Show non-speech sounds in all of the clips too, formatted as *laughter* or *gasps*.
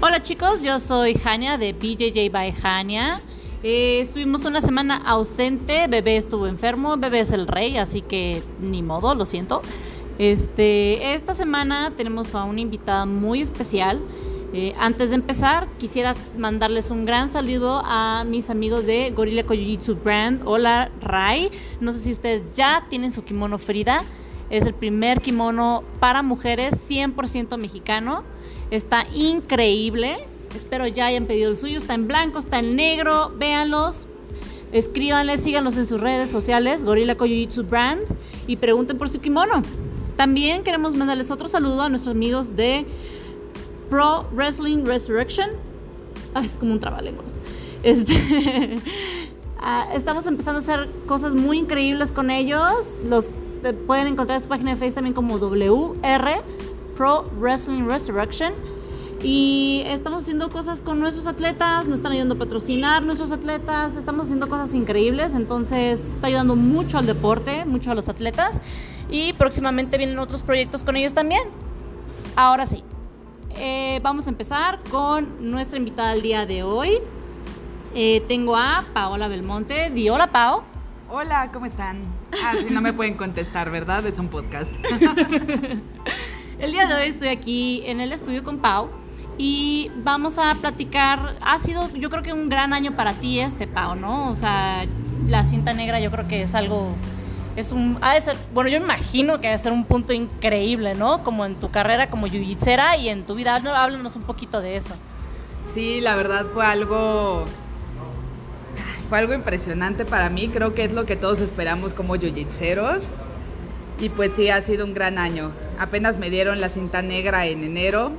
Hola chicos, yo soy Jania de BJJ by Jania. Eh, estuvimos una semana ausente, bebé estuvo enfermo, bebé es el rey, así que ni modo, lo siento. Este, esta semana tenemos a una invitada muy especial. Eh, antes de empezar, quisiera mandarles un gran saludo a mis amigos de Gorilla Jiu Brand. Hola Rai, no sé si ustedes ya tienen su kimono Frida. Es el primer kimono para mujeres 100% mexicano. Está increíble. Espero ya hayan pedido el suyo. Está en blanco, está en negro. Véanlos. Escríbanles, síganlos en sus redes sociales, Gorilla Koyujitsu Brand, y pregunten por su kimono. También queremos mandarles otro saludo a nuestros amigos de Pro Wrestling Resurrection. Ah, es como un trabalenguas. Este, *laughs* ah, estamos empezando a hacer cosas muy increíbles con ellos. Los pueden encontrar en su página de Facebook también como WR Pro Wrestling Resurrection. Y estamos haciendo cosas con nuestros atletas, nos están ayudando a patrocinar nuestros atletas, estamos haciendo cosas increíbles, entonces está ayudando mucho al deporte, mucho a los atletas y próximamente vienen otros proyectos con ellos también. Ahora sí, eh, vamos a empezar con nuestra invitada del día de hoy. Eh, tengo a Paola Belmonte. Di hola, Pao. Hola, ¿cómo están? Ah, sí, no me pueden contestar, ¿verdad? Es un podcast. *laughs* El día de hoy estoy aquí en el estudio con Pau y vamos a platicar. Ha sido, yo creo que un gran año para ti este, Pau, ¿no? O sea, la cinta negra yo creo que es algo. Es un. Ha de ser, bueno, yo imagino que ha de ser un punto increíble, ¿no? Como en tu carrera como jiu y en tu vida. ¿no? Háblanos un poquito de eso. Sí, la verdad fue algo. Fue algo impresionante para mí. Creo que es lo que todos esperamos como jiu Y pues sí, ha sido un gran año apenas me dieron la cinta negra en enero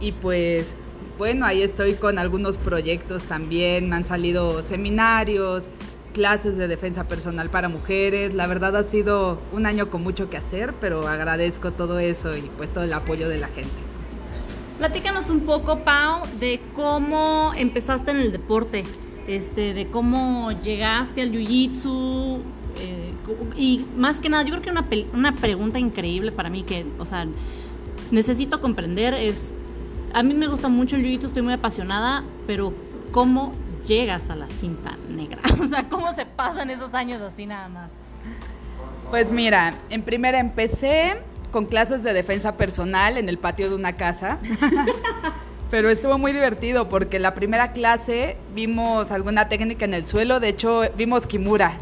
y pues bueno, ahí estoy con algunos proyectos también, me han salido seminarios, clases de defensa personal para mujeres, la verdad ha sido un año con mucho que hacer, pero agradezco todo eso y pues todo el apoyo de la gente. Platícanos un poco, Pau, de cómo empezaste en el deporte, este, de cómo llegaste al jiu-jitsu, eh, y más que nada, yo creo que una, una pregunta increíble para mí que, o sea, necesito comprender es, a mí me gusta mucho el jiu estoy muy apasionada, pero ¿cómo llegas a la cinta negra? *laughs* O sea, ¿cómo se pasan esos años así nada más? Pues mira, en primera empecé con clases de defensa personal en el patio de una casa. *laughs* Pero estuvo muy divertido porque la primera clase vimos alguna técnica en el suelo, de hecho vimos Kimura,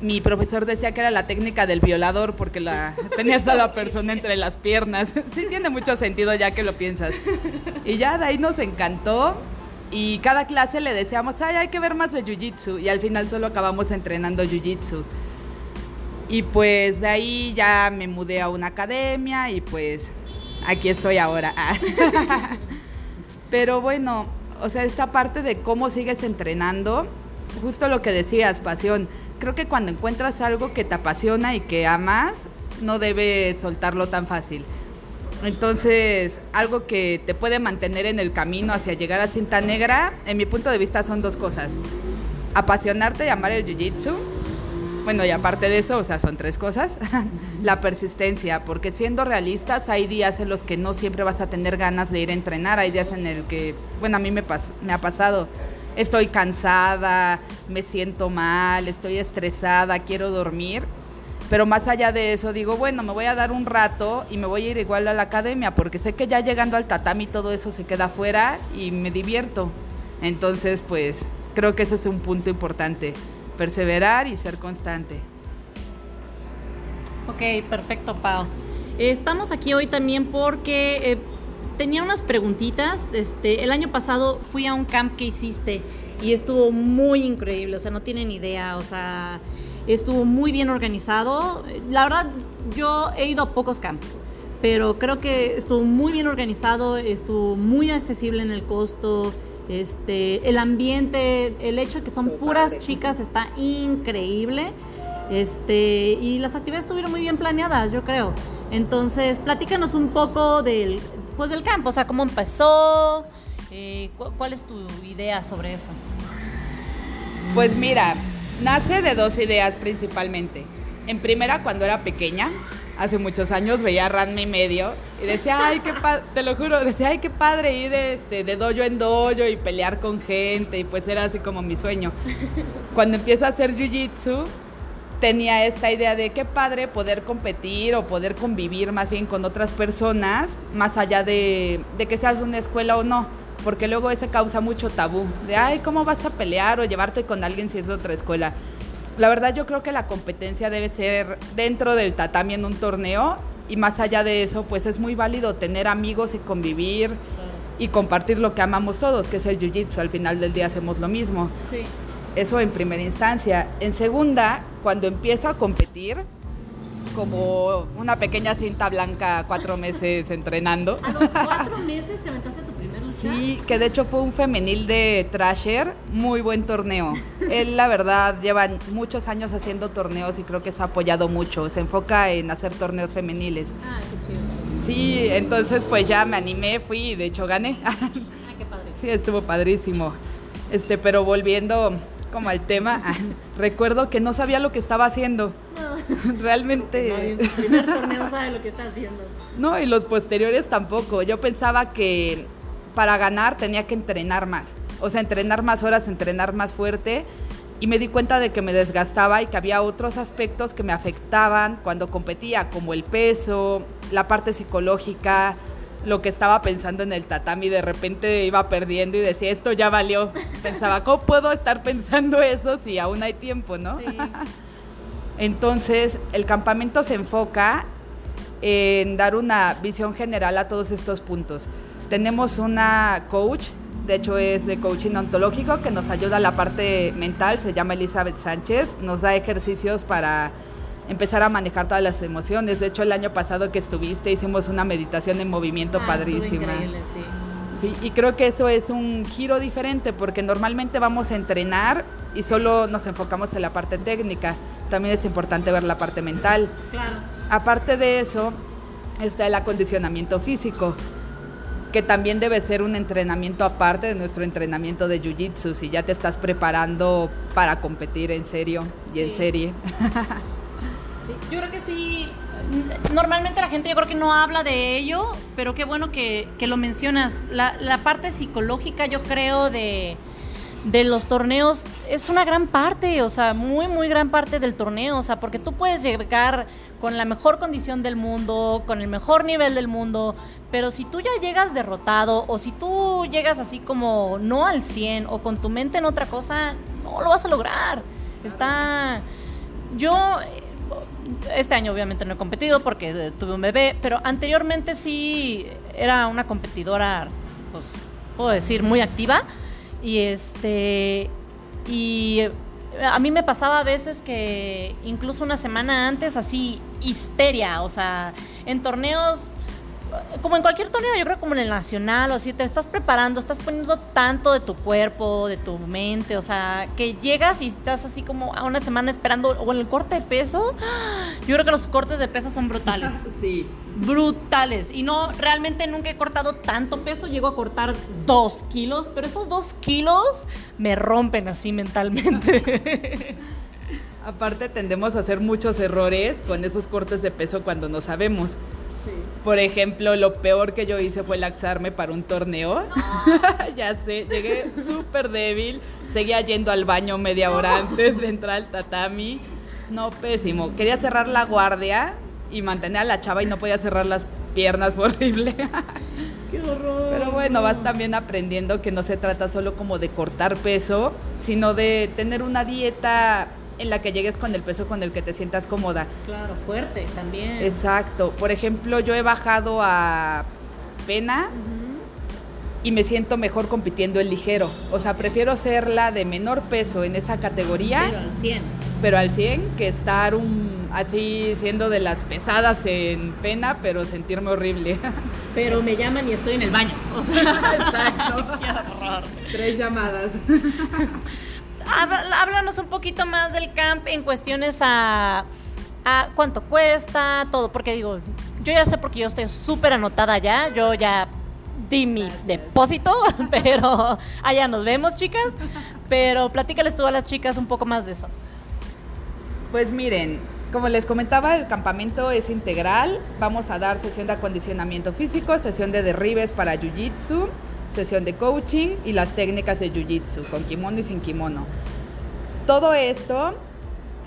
mi profesor decía que era la técnica del violador porque la *laughs* tenías a la persona entre las piernas. *laughs* Sí tiene mucho sentido ya que lo piensas. Y ya de ahí nos encantó y cada clase le decíamos, ay, hay que ver más de Jiu-Jitsu y al final solo acabamos entrenando Jiu-Jitsu. Y pues de ahí ya me mudé a una academia y pues aquí estoy ahora. *laughs* Pero bueno, o sea, esta parte de cómo sigues entrenando, justo lo que decías, pasión creo que cuando encuentras algo que te apasiona y que amas, no debes soltarlo tan fácil. Entonces, algo que te puede mantener en el camino hacia llegar a cinta negra, en mi punto de vista son dos cosas. Apasionarte y amar el jiu-jitsu. Bueno, y aparte de eso, o sea, son tres cosas. *laughs* la persistencia, porque siendo realistas, hay días en los que no siempre vas a tener ganas de ir a entrenar, hay días en el que, bueno, a mí me, me ha pasado estoy cansada, me siento mal, estoy estresada, quiero dormir. Pero más allá de eso, digo, bueno, me voy a dar un rato y me voy a ir igual a la academia, porque sé que ya llegando al tatami todo eso se queda afuera y me divierto. Entonces, pues, creo que ese es un punto importante, perseverar y ser constante. Ok, perfecto, Pau. Estamos aquí hoy también porque eh, tenía unas preguntitas. Este, el año pasado fui a un camp que hiciste y estuvo muy increíble, o sea, no tienen idea, o sea, estuvo muy bien organizado. La verdad, yo he ido a pocos camps, pero creo que estuvo muy bien organizado, estuvo muy accesible en el costo. Este, el ambiente, el hecho de que son puras chicas está increíble. Este, y las actividades estuvieron muy bien planeadas, yo creo. Entonces, platícanos un poco del, del campo, o sea, cómo empezó, eh, ¿cuál es tu idea sobre eso? Pues mira, nace de dos ideas principalmente. En primera, cuando era pequeña, hace muchos años veía Ranma y medio y decía, ay, qué padre, te lo juro, decía, ay, qué padre ir este, de dojo en dojo y pelear con gente y pues era así como mi sueño. Cuando empiezo a hacer jiu-jitsu, tenía esta idea de qué padre poder competir o poder convivir más bien con otras personas, más allá de, de que seas de una escuela o no, porque luego eso causa mucho tabú, de, ay, ¿cómo vas a pelear o llevarte con alguien si es de otra escuela? La verdad yo creo que la competencia debe ser dentro del tatami en un torneo y más allá de eso, pues es muy válido tener amigos y convivir y compartir lo que amamos todos, que es el jiu-jitsu. Al final del día hacemos lo mismo. Sí. Eso en primera instancia. En segunda, cuando empiezo a competir, como una pequeña cinta blanca, cuatro meses *laughs* entrenando. ¿A los cuatro *laughs* meses te aventaste tu primer lucha? Sí, que de hecho fue un femenil de Trasher, muy buen torneo. *laughs* Él, la verdad, lleva muchos años haciendo torneos y creo que se ha apoyado mucho. Se enfoca en hacer torneos femeniles. Ah, qué chido. Sí, entonces pues ya me animé, fui y de hecho gané. Ah, qué padre. Sí, estuvo padrísimo. Este, pero volviendo como al tema, recuerdo que no sabía lo que estaba haciendo. No. *laughs* Realmente. Nadie en su primer torneo sabe lo que está haciendo. No, y los posteriores tampoco. Yo pensaba que para ganar tenía que entrenar más. O sea, entrenar más horas, entrenar más fuerte. Y me di cuenta de que me desgastaba y que había otros aspectos que me afectaban cuando competía, como el peso, la parte psicológica, lo que estaba pensando en el tatami. De repente iba perdiendo y decía, esto ya valió. Pensaba, ¿cómo puedo estar pensando eso si aún hay tiempo, no? Sí. Entonces, el campamento se enfoca en dar una visión general a todos estos puntos. Tenemos una coach, de hecho es de coaching ontológico, que nos ayuda a la parte mental, se llama Elizabeth Sánchez, nos da ejercicios para empezar a manejar todas las emociones. De hecho, el año pasado que estuviste hicimos una meditación en movimiento Ah, padrísima. increíble, sí. Sí, y creo que eso es un giro diferente porque normalmente vamos a entrenar y solo nos enfocamos en la parte técnica. También es importante ver la parte mental. Claro. Aparte de eso, está el acondicionamiento físico, que también debe ser un entrenamiento aparte de nuestro entrenamiento de Jiu-Jitsu, si ya te estás preparando para competir en serio y en serie. *laughs* Yo creo que sí. Normalmente la gente yo creo que no habla de ello, pero qué bueno que, que lo mencionas. La, la parte psicológica yo creo de, de los torneos es una gran parte, o sea, muy, muy gran parte del torneo, o sea, porque tú puedes llegar con la mejor condición del mundo, con el mejor nivel del mundo, pero si tú ya llegas derrotado o si tú llegas así como no al 100 o con tu mente en otra cosa, no lo vas a lograr. Está... Yo este año obviamente no he competido porque eh, tuve un bebé, pero anteriormente sí era una competidora, pues puedo decir, muy activa. Y este y eh, a mí me pasaba a veces que incluso una semana antes así histeria, o sea, en torneos como en cualquier torneo, yo creo como en el nacional o así, te estás preparando, estás poniendo tanto de tu cuerpo, de tu mente, o sea, que llegas y estás así como a una semana esperando, o en el corte de peso, *gasps* yo creo que los cortes de peso son brutales, *laughs* Sí. brutales, y no, realmente nunca he cortado tanto peso, llego a cortar dos kilos, pero esos dos kilos me rompen así mentalmente. *laughs* Aparte tendemos a hacer muchos errores con esos cortes de peso cuando no sabemos. Por ejemplo, lo peor que yo hice fue laxarme para un torneo. *laughs* ya sé, llegué súper débil. Seguía yendo al baño media hora antes de entrar al tatami. No, pésimo. Quería cerrar la guardia y mantener a la chava y no podía cerrar las piernas, fue *laughs* horrible. ¡Qué horror! Pero bueno, vas también aprendiendo que no se trata solo como de cortar peso, sino de tener una dieta en la que llegues con el peso con el que te sientas cómoda. Claro, fuerte también. Exacto. Por ejemplo, yo he bajado a pena y me siento mejor compitiendo en ligero. O sea, prefiero ser la de menor peso en esa categoría, Pero al 100. pero al 100, que estar un, así siendo de las pesadas en pena, pero sentirme horrible. *laughs* Pero me llaman y estoy en el baño. O sea, *laughs* Exacto. *laughs* qué horror. Tres llamadas. Háblanos un poquito más del camp en cuestiones a, a cuánto cuesta, todo, porque digo, yo ya sé porque yo estoy súper anotada ya, yo ya di mi depósito, *laughs* pero allá nos vemos, chicas. Pero platícales tú a las chicas un poco más de eso. Pues miren, Como les comentaba, el campamento es integral. Vamos a dar sesión de acondicionamiento físico, sesión de derribes para Jiu-Jitsu, sesión de coaching y las técnicas de Jiu-Jitsu, con kimono y sin kimono. Todo esto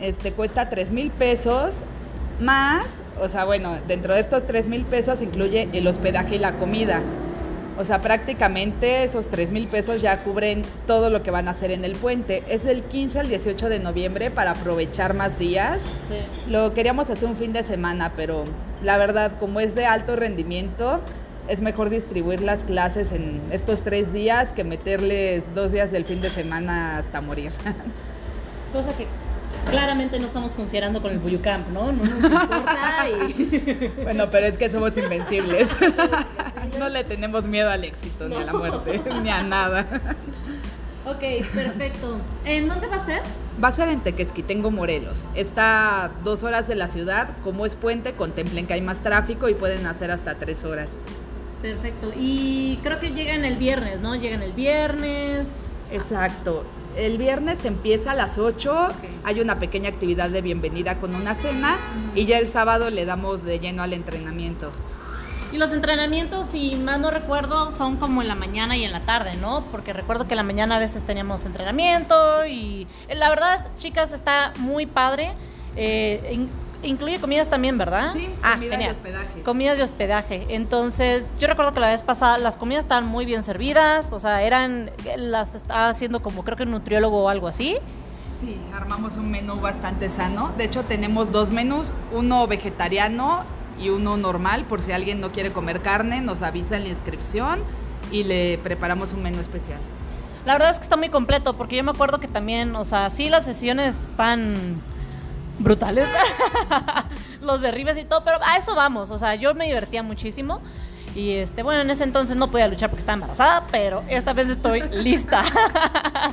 este, cuesta 3 mil pesos más, o sea, bueno, dentro de estos 3 mil pesos incluye el hospedaje y la comida. O sea, prácticamente esos 3 mil pesos ya cubren todo lo que van a hacer en el puente. Es del 15 al 18 de noviembre para aprovechar más días. Sí. Lo queríamos hacer un fin de semana, pero la verdad, como es de alto rendimiento, es mejor distribuir las clases en estos tres días que meterles dos días del fin de semana hasta morir. *laughs* Cosa que claramente no estamos considerando con el Buyucamp, ¿no? No nos importa y... *laughs* bueno, pero es que somos *laughs* invencibles. no le tenemos miedo al éxito, ni a la muerte, ni a nada. Ok, perfecto. ¿En dónde va a ser? Va a ser en Tequesquitengo, Morelos. Está dos horas de la ciudad. Como es puente, contemplen que hay más tráfico y pueden hacer hasta tres horas. Perfecto. Y creo que llegan el viernes, ¿no? Llegan el viernes. Exacto. El viernes empieza a las 8, hay una pequeña actividad de bienvenida con una cena y ya el sábado le damos de lleno al entrenamiento. Y los entrenamientos, si más no recuerdo, son como en la mañana y en la tarde, ¿no? Porque recuerdo que en la mañana a veces teníamos entrenamiento y eh, la verdad, chicas, está muy padre. Eh, incluye comidas también, ¿verdad? Sí, ah, comida y genial. hospedaje. Comidas de hospedaje. Entonces, yo recuerdo que la vez pasada las comidas estaban muy bien servidas, o sea, eran, las estaba haciendo como creo que un nutriólogo o algo así. Sí, armamos un menú bastante sano. De hecho, tenemos dos menús, uno vegetariano y uno normal. Por si alguien no quiere comer carne, nos avisa en la inscripción y le preparamos un menú especial. La verdad es que está muy completo, porque yo me acuerdo que también, o sea, sí las sesiones están brutales, *laughs* los derribes y todo, pero a eso vamos, o sea, yo me divertía muchísimo. Y este, bueno, en ese entonces no podía luchar porque estaba embarazada, pero esta vez estoy *laughs* lista.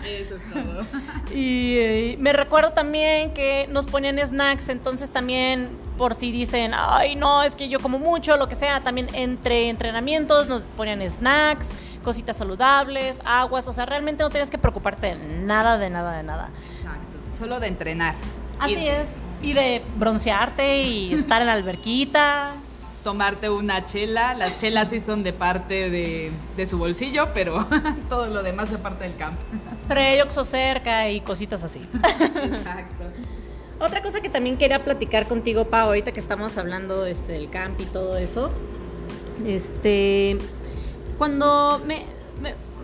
Eso es todo. *laughs* y eh, me recuerdo también que nos ponían snacks, entonces también por si dicen, ay no, es que yo como mucho, lo que sea, también entre entrenamientos nos ponían snacks, cositas saludables, aguas, o sea, realmente no tenías que preocuparte de nada, de nada, de nada. Exacto. Solo de entrenar. Así Y es. Y de broncearte y *laughs* estar en la alberquita. Tomarte una chela. Las chelas sí son de parte de, de su bolsillo, pero *laughs* todo lo demás de parte del campo. Oxxo cerca y cositas así. *laughs* Exacto. Otra cosa que también quería platicar contigo, Pau, ahorita que estamos hablando este, del camp y todo eso. Este. Cuando me,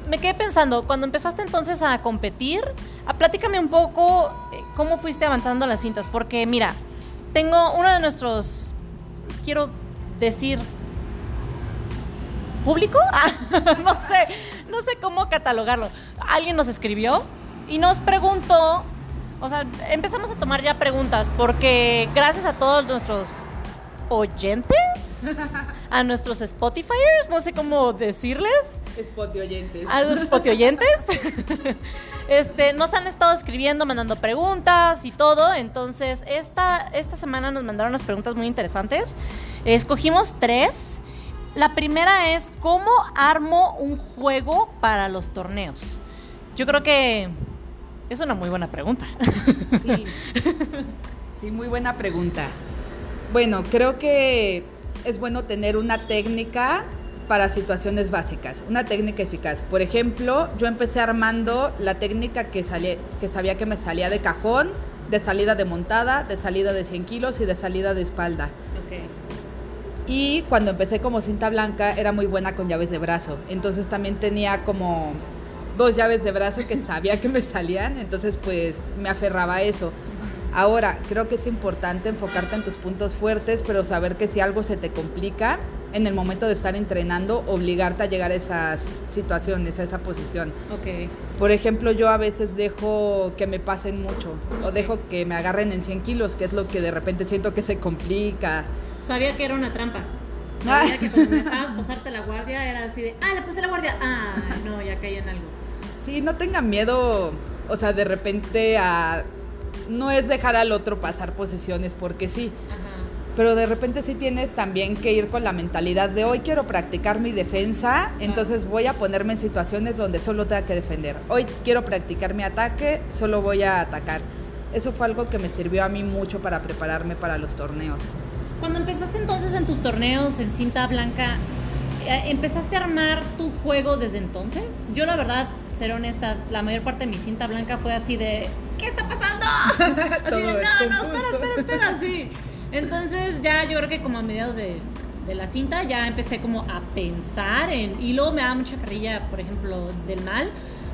me, quedé pensando, cuando empezaste entonces a competir, a platícame un poco eh, cómo fuiste avanzando las cintas. Porque, mira, tengo uno de nuestros. Quiero decir. ¿Público? *laughs* Ah, no sé, no sé cómo catalogarlo. Alguien nos escribió y nos preguntó o sea, empezamos a tomar ya preguntas porque gracias a todos nuestros oyentes, a nuestros Spotifyers, no sé cómo decirles, Spot de oyentes. a los Spotify oyentes, *laughs* este, nos han estado escribiendo, mandando preguntas y todo. Entonces, esta, esta semana nos mandaron unas preguntas muy interesantes. Escogimos tres. La primera es, ¿cómo armo un juego para los torneos? Yo creo que es una muy buena pregunta. Sí. *laughs* Sí, muy buena pregunta. Bueno, creo que es bueno tener una técnica para situaciones básicas, una técnica eficaz. Por ejemplo, yo empecé armando la técnica que, salía, que sabía que me salía de cajón, de salida de montada, de salida de 100 kilos y de salida de espalda. Y cuando empecé como cinta blanca era muy buena con llaves de brazo. Entonces también tenía como dos llaves de brazo que sabía que me salían. Entonces pues me aferraba a eso. Ahora, creo que es importante enfocarte en tus puntos fuertes, pero saber que si algo se te complica en el momento de estar entrenando, obligarte a llegar a esas situaciones, a esa posición. Ok. Por ejemplo, yo a veces dejo que me pasen mucho o dejo que me agarren en 100 kilos, que es lo que de repente siento que se complica. Sabía que era una trampa. *laughs* Sabía que cuando me dejabas pasarte la guardia era así de, ah, le puse la guardia. Ah, no, ya caí en algo. Sí, no tengan miedo, o sea, de repente a... No es dejar al otro pasar posiciones porque sí, Ajá. pero de repente sí tienes también que ir con la mentalidad de hoy quiero practicar mi defensa, entonces voy a ponerme en situaciones donde solo tenga que defender. Hoy quiero practicar mi ataque, solo voy a atacar. Eso fue algo que me sirvió a mí mucho para prepararme para los torneos. Cuando empezaste entonces en tus torneos en cinta blanca, eh, ¿empezaste a armar tu juego desde entonces? Yo la verdad, ser honesta, la mayor parte de mi cinta blanca fue así de, ¿qué está pasando? *laughs* así de, no, no, espera, espera, espera, sí. Entonces ya yo creo que como a mediados de, de la cinta ya empecé como a pensar en, y luego me da mucha carrilla, por ejemplo, del mal,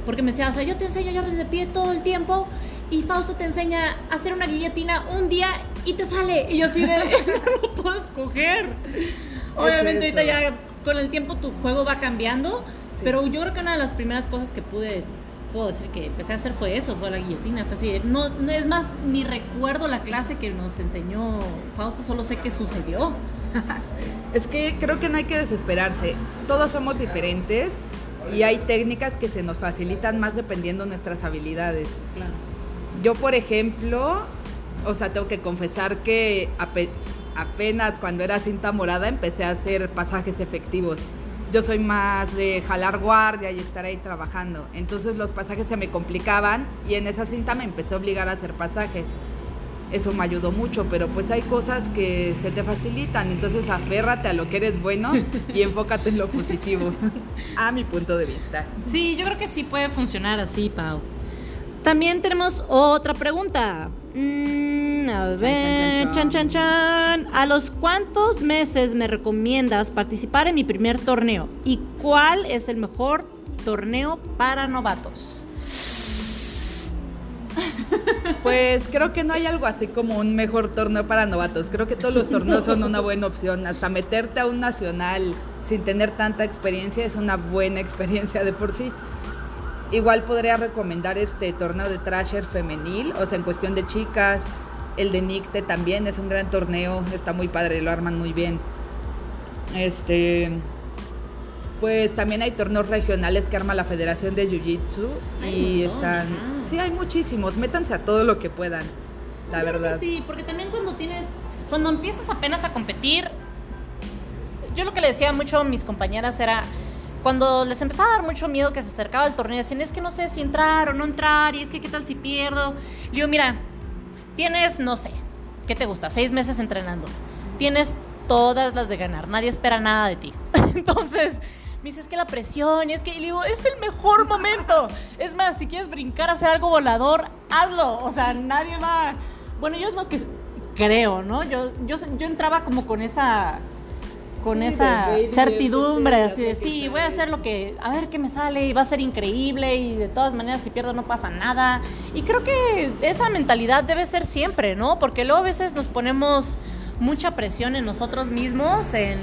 porque me decía, o sea, yo te enseño llaves de pie todo el tiempo y Fausto te enseña a hacer una guillotina un día y te sale. Y yo así de, *laughs* no lo puedo escoger. Obviamente ahorita ya con el tiempo tu juego va cambiando, pero yo creo que una de las primeras cosas que pude puedo decir que empecé a hacer fue eso, fue la guillotina, fue así. No, no es más, ni recuerdo la clase que nos enseñó Fausto, solo sé que sucedió. *laughs* es que creo que no hay que desesperarse. Todos somos diferentes y hay técnicas que se nos facilitan más dependiendo de nuestras habilidades. Yo, por ejemplo, o sea, tengo que confesar que apenas cuando era cinta morada empecé a hacer pasajes efectivos. Yo soy más de jalar guardia y estar ahí trabajando. Entonces los pasajes se me complicaban y en esa cinta me empecé a obligar a hacer pasajes. Eso me ayudó mucho, pero pues hay cosas que se te facilitan. Entonces aférrate a lo que eres bueno y *laughs* enfócate en lo positivo. a mi punto de vista. Sí, yo creo que sí puede funcionar así, Pau. También tenemos otra pregunta. Mm, a ver, chan chan, chan ¿A los cuántos meses me recomiendas participar en mi primer torneo? ¿Y cuál es el mejor torneo para novatos? Pues creo que no hay algo así como un mejor torneo para novatos. Creo que todos los torneos son una buena opción. Hasta meterte a un nacional sin tener tanta experiencia es una buena experiencia de por sí. Igual podría recomendar este torneo de Trasher femenil, o sea, en cuestión de chicas. El de Nicte también es un gran torneo, está muy padre, lo arman muy bien. Este. Pues también hay torneos regionales que arma la Federación de Jiu Jitsu y están. Sí, hay muchísimos. Métanse a todo lo que puedan, la verdad. Sí, porque también cuando tienes. Cuando empiezas apenas a competir. Yo lo que le decía mucho a mis compañeras era cuando les empezaba a dar mucho miedo que se acercaba el torneo, decían, es que no sé si entrar o no entrar, y es que qué tal si pierdo. Digo, mira, tienes, no sé, ¿qué te gusta? Seis meses entrenando. Tienes todas las de ganar, nadie espera nada de ti. *laughs* Entonces, me dice, es que la presión, y es que, y le digo, es el mejor momento. Es más, si quieres brincar hacer algo volador, hazlo. O sea, nadie va... Bueno, yo es lo que creo, ¿no? Yo, yo, yo entraba como con esa con esa certidumbre, así de, sí, voy a hacer lo que, a ver qué me sale y va a ser increíble y de todas maneras si pierdo no pasa nada. Y creo que esa mentalidad debe ser siempre, ¿no? Porque luego a veces nos ponemos mucha presión en nosotros mismos, en,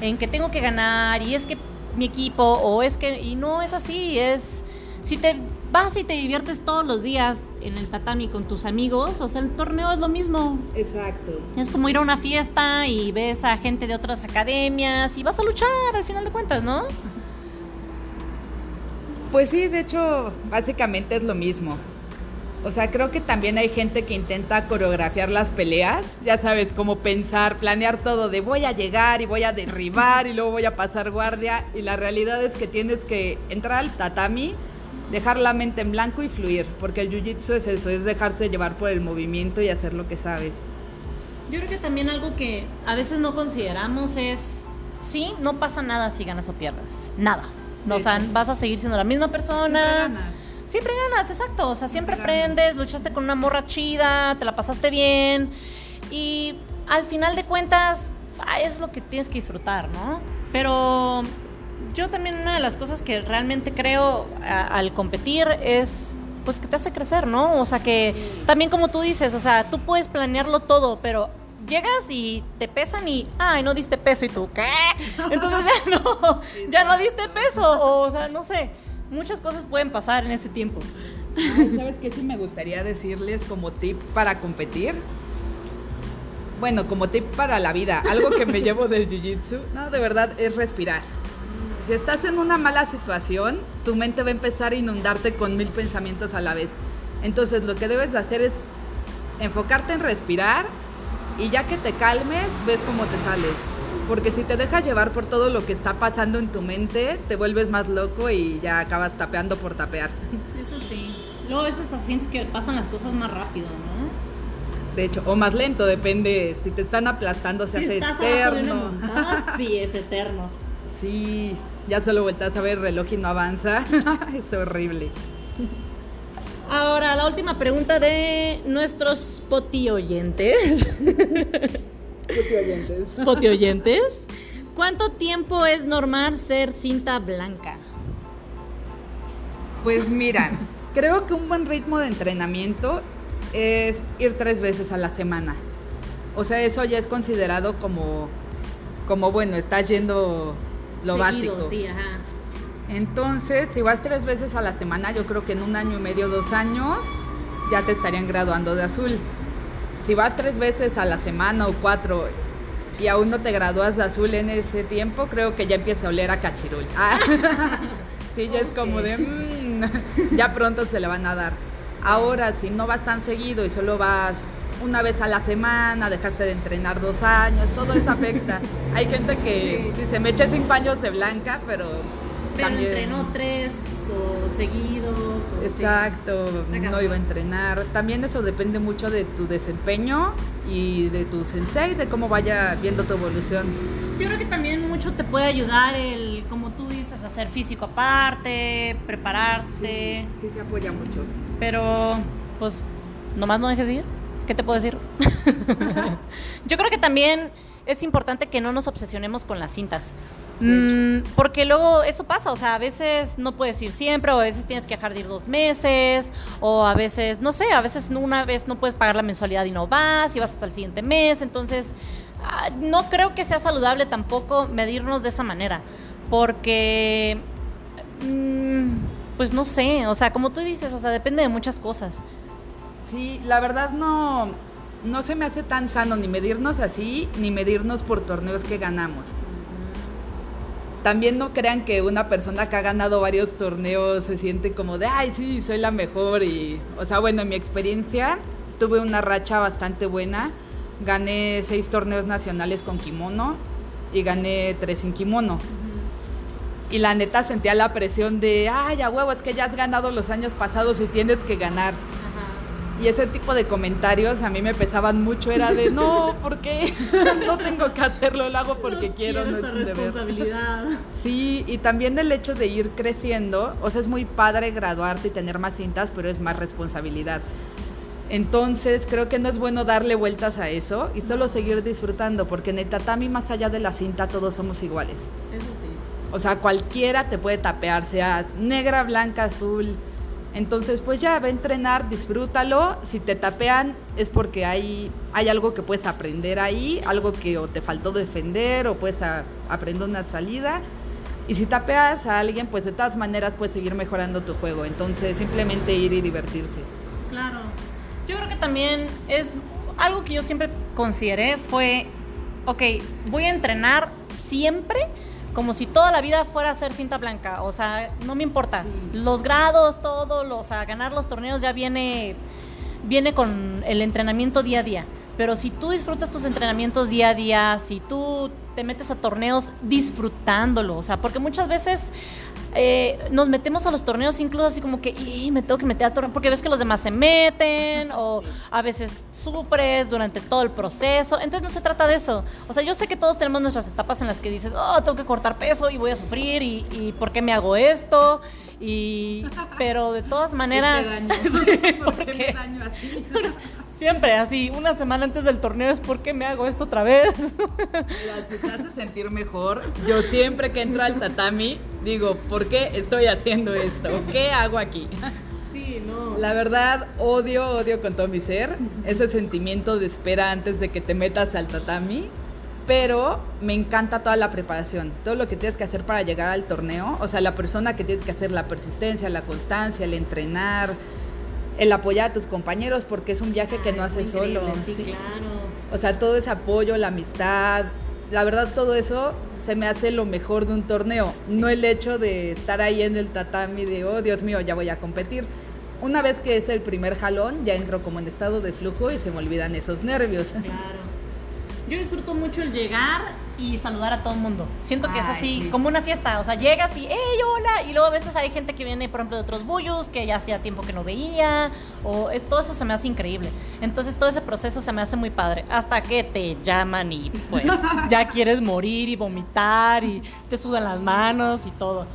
en que tengo que ganar y es que mi equipo o es que, y no es así, es, si te vas y te diviertes todos los días en el tatami con tus amigos, o sea, el torneo es lo mismo. Exacto. Es como ir a una fiesta y ves a gente de otras academias y vas a luchar al final de cuentas, ¿no? Pues sí, de hecho, básicamente es lo mismo. O sea, creo que también hay gente que intenta coreografiar las peleas, ya sabes, como pensar, planear todo de voy a llegar y voy a derribar y luego voy a pasar guardia y la realidad es que tienes que entrar al tatami, dejar la mente en blanco y fluir, porque el jiu-jitsu es eso, es dejarse llevar por el movimiento y hacer lo que sabes. Yo creo que también algo que a veces no consideramos es, sí, no pasa nada si ganas o pierdes, nada. o sea, vas a seguir siendo la misma persona. Siempre ganas. Siempre ganas, exacto. O sea, siempre aprendes, luchaste con una morra chida, te la pasaste bien. Y al final de cuentas, es lo que tienes que disfrutar, ¿no? Pero yo también una de las cosas que realmente creo al competir es pues que te hace crecer, ¿no? O sea que también como tú dices, o sea, tú puedes planearlo todo, pero llegas y te pesan y, ay, no diste peso y tú, ¿qué? *laughs* Entonces ya no, ya no diste peso, o, o sea, no sé, muchas cosas pueden pasar en ese tiempo. ¿Sabes qué sí me gustaría decirles como tip para competir? Bueno, como tip para la vida, algo que me *laughs* llevo del jiu-jitsu, no, de verdad, es respirar si estás en una mala situación, tu mente va a empezar a inundarte con mil pensamientos a la vez. Entonces lo que debes de hacer es enfocarte en respirar y ya que te calmes, ves cómo te sales. Porque si te dejas llevar por todo lo que está pasando en tu mente, te vuelves más loco y ya acabas tapeando por tapear. *laughs* Eso sí, Luego a veces sientes que pasan las cosas más rápido, ¿no? De hecho, o más lento, depende. Si te están aplastando, se si hace estás abajo de una eterno. montada, *laughs* sí, es eterno. Sí, ya solo vueltas a ver el reloj y no avanza. *laughs* es horrible. Ahora, la última pregunta de nuestros poti oyentes. oyentes. Poti oyentes. *laughs* ¿Cuánto tiempo es normal ser cinta blanca? Pues mira, creo que un buen ritmo de entrenamiento es ir tres veces a la semana. O sea, eso ya es considerado como, como bueno, estás yendo lo Seguido, básico. Sí, ajá. Entonces, si vas tres veces a la semana, yo creo que en un año y medio, dos años, ya te estarían graduando de azul. Si vas tres veces a la semana o cuatro y aún no te gradúas de azul en ese tiempo, creo que ya empieza a oler a cachirul. *laughs* Ah, *laughs* sí, ya es como de, "Mm, *laughs* ya pronto se le van a dar. Ahora, si no vas tan seguido y solo vas una vez a la semana, dejaste de entrenar dos años, todo eso afecta. *laughs* Hay gente que dice, me eché cinco años de blanca, pero, Pero también... entrenó tres o seguidos. O Exacto, Está no iba a entrenar. También eso depende mucho de tu desempeño y de tu sensei, de cómo vaya viendo tu evolución. Yo creo que también mucho te puede ayudar el, como tú dices, hacer físico aparte, prepararte. Sí, se apoya mucho. Pero, pues, nomás no dejes de ir. ¿Qué te puedo decir? *laughs* Yo creo que también es importante que no nos obsesionemos con las cintas. Mm, porque luego eso pasa, o sea, a veces no puedes ir siempre, o a veces tienes que dejar de ir dos meses, o a veces, no sé, a veces una vez no puedes pagar la mensualidad y no vas, y vas hasta el siguiente mes. Entonces, ah, no creo que sea saludable tampoco medirnos de esa manera, porque Mm, pues no sé, o sea, como tú dices, o sea, depende de muchas cosas. Sí, la verdad no, no se me hace tan sano ni medirnos así, ni medirnos por torneos que ganamos. También no crean que una persona que ha ganado varios torneos se siente como de, ay, sí, soy la mejor. Y, o sea, bueno, en mi experiencia tuve una racha bastante buena. Gané seis torneos nacionales con kimono y gané tres sin kimono. Y la neta sentía la presión de, ay, a huevo, es que ya has ganado los años pasados y tienes que ganar. Y ese tipo de comentarios a mí me pesaban mucho, era de, no, ¿por qué? *laughs* no tengo que hacerlo, lo hago porque quiero, no es un deber. responsabilidad. Sí, y también el hecho de ir creciendo, o sea, es muy padre graduarte y tener más cintas, pero es más responsabilidad. Entonces, creo que no es bueno darle vueltas a eso y solo seguir disfrutando, porque en el tatami, más allá de la cinta, todos somos iguales. Eso sí. O sea, cualquiera te puede tapear, seas negra, blanca, azul. Entonces, pues ya, ve a entrenar, disfrútalo. Si te tapean es porque hay, hay algo que puedes aprender ahí, algo que o te faltó defender o puedes aprender una salida. Y si tapeas a alguien, pues de todas maneras puedes seguir mejorando tu juego. Entonces, simplemente ir y divertirse. Claro. Yo creo que también es algo que yo siempre consideré fue, ok, voy a entrenar siempre como si toda la vida fuera a ser cinta blanca. O sea, no me importa. Sí. Los grados, todo, los, o sea, ganar los torneos ya viene, viene con el entrenamiento día a día. Pero si tú disfrutas tus entrenamientos día a día, si tú te metes a torneos disfrutándolo, o sea, porque muchas veces eh, nos metemos a los torneos incluso así como que, "Y, me tengo que meter a torneo, porque ves que los demás se meten, o a veces sufres durante todo el proceso. Entonces no se trata de eso. O sea, yo sé que todos tenemos nuestras etapas en las que dices, oh, tengo que cortar peso y voy a sufrir, y, y ¿por qué me hago esto? Y, pero de todas maneras, *laughs* Sí, ¿Por qué me daño así? *laughs* siempre así, una semana antes del torneo es ¿por qué me hago esto otra vez? Mira, si te hace sentir mejor, yo siempre que entro al tatami digo, ¿por qué estoy haciendo esto? ¿Qué hago aquí? Sí, no. La verdad, odio, odio con todo mi ser ese sentimiento de espera antes de que te metas al tatami. Pero me encanta toda la preparación, todo lo que tienes que hacer para llegar al torneo. O sea, la persona que tienes que hacer, la persistencia, la constancia, el entrenar, el apoyar a tus compañeros, porque es un viaje que no haces solo. Sí, Sí. claro. O sea, todo ese apoyo, la amistad, la verdad todo eso se me hace lo mejor de un torneo. No el hecho de estar ahí en el tatami de, oh Dios mío, ya voy a competir. Una vez que es el primer jalón, ya entro como en estado de flujo y se me olvidan esos nervios. Claro. Yo disfruto mucho el llegar y saludar a todo el mundo. Siento que es así, sí. como una fiesta. O sea, llegas y, ¡hey, hola! Y luego a veces hay gente que viene, por ejemplo, de otros bullos que ya hacía tiempo que no veía. O es, todo eso se me hace increíble. Entonces, todo ese proceso se me hace muy padre. Hasta que te llaman y, pues, *laughs* ya quieres morir y vomitar y te sudan las manos y todo.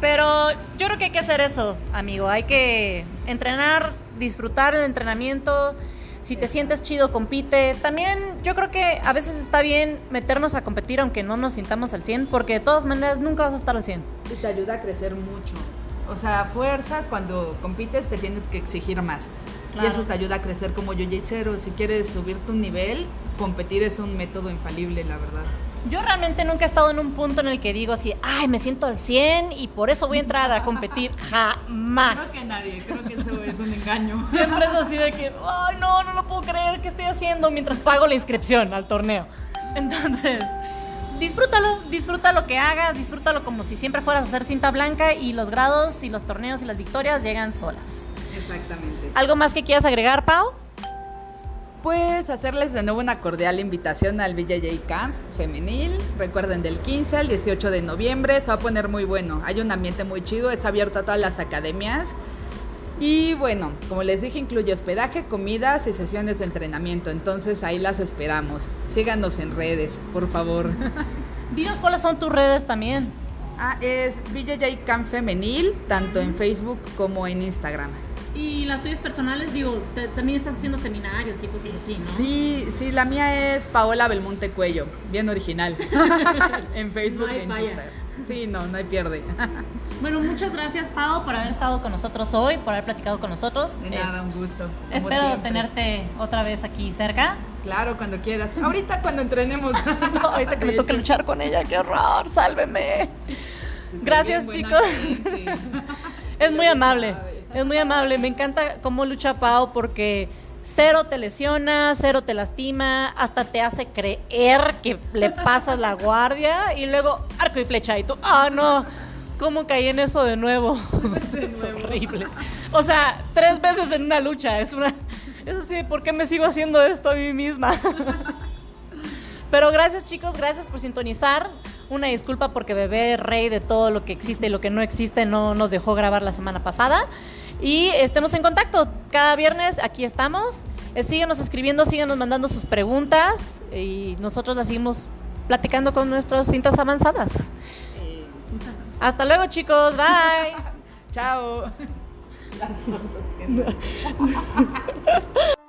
Pero yo creo que hay que hacer eso, amigo. Hay que entrenar, disfrutar el entrenamiento. Si te sientes chido, compite. También yo creo que a veces está bien meternos a competir aunque no nos sintamos al 100, porque de todas maneras nunca vas a estar al 100. Y te ayuda a crecer mucho. O sea, fuerzas, cuando compites te tienes que exigir más. Claro. Y eso te ayuda a crecer como yo cero. Si quieres subir tu nivel, competir es un método infalible, la verdad. Yo realmente nunca he estado en un punto en el que digo así, ay, me siento al 100 y por eso voy a entrar a competir. *laughs* Jamás. Creo que nadie, creo que eso es un engaño. *laughs* Siempre es así de que, ay, no, no lo puedo creer, ¿qué estoy haciendo? Mientras pago la inscripción al torneo. Entonces, disfrútalo, disfruta lo que hagas, disfrútalo como si siempre fueras a hacer cinta blanca y los grados y los torneos y las victorias llegan solas. Exactamente. ¿Algo más que quieras agregar, Pau? Pues hacerles de nuevo una cordial invitación al BJJ Camp femenil. Recuerden, del 15 al 18 de noviembre se va a poner muy bueno. Hay un ambiente muy chido, es abierto a todas las academias. Y bueno, como les dije, incluye hospedaje, comidas y sesiones de entrenamiento. Entonces ahí las esperamos. Síganos en redes, por favor. *laughs* Dinos cuáles son tus redes también. ah, es BJJ Camp femenil, tanto en Facebook como en Instagram. Y las tuyas personales, digo, también estás haciendo seminarios y cosas así, ¿no? Sí, sí, la mía es Paola Belmonte Cuello, bien original. *laughs* en Facebook No hay en falla. Instagram. Sí, no, no hay pierde. *laughs* Bueno, muchas gracias, Pau, por haber estado con nosotros hoy, por haber platicado con nosotros. De Es- nada, un gusto. espero siempre. tenerte otra vez aquí cerca. Claro, cuando quieras. Ahorita cuando entrenemos. *laughs* No, ahorita que me toque luchar con ella, qué horror, sálveme. Gracias, chicos. Es muy amable. Es muy amable. Me encanta cómo lucha Pau porque cero te lesiona, cero te lastima, hasta te hace creer que le pasas la guardia y luego arco y flecha y tú, ah, no, ¿cómo caí en eso de nuevo? *laughs* es horrible. O sea, tres veces en una lucha, es una... Es así, ¿por qué me sigo haciendo esto a mí misma? *laughs* Pero gracias chicos, gracias por sintonizar. Una disculpa porque bebé rey de todo lo que existe y lo que no existe no nos dejó grabar la semana pasada. Y estemos en contacto. Cada viernes aquí estamos. Eh, síguenos escribiendo, síguenos mandando sus preguntas y nosotros las seguimos platicando con nuestras cintas avanzadas. Eh, Hasta luego chicos, bye. *laughs* Chao. *laughs*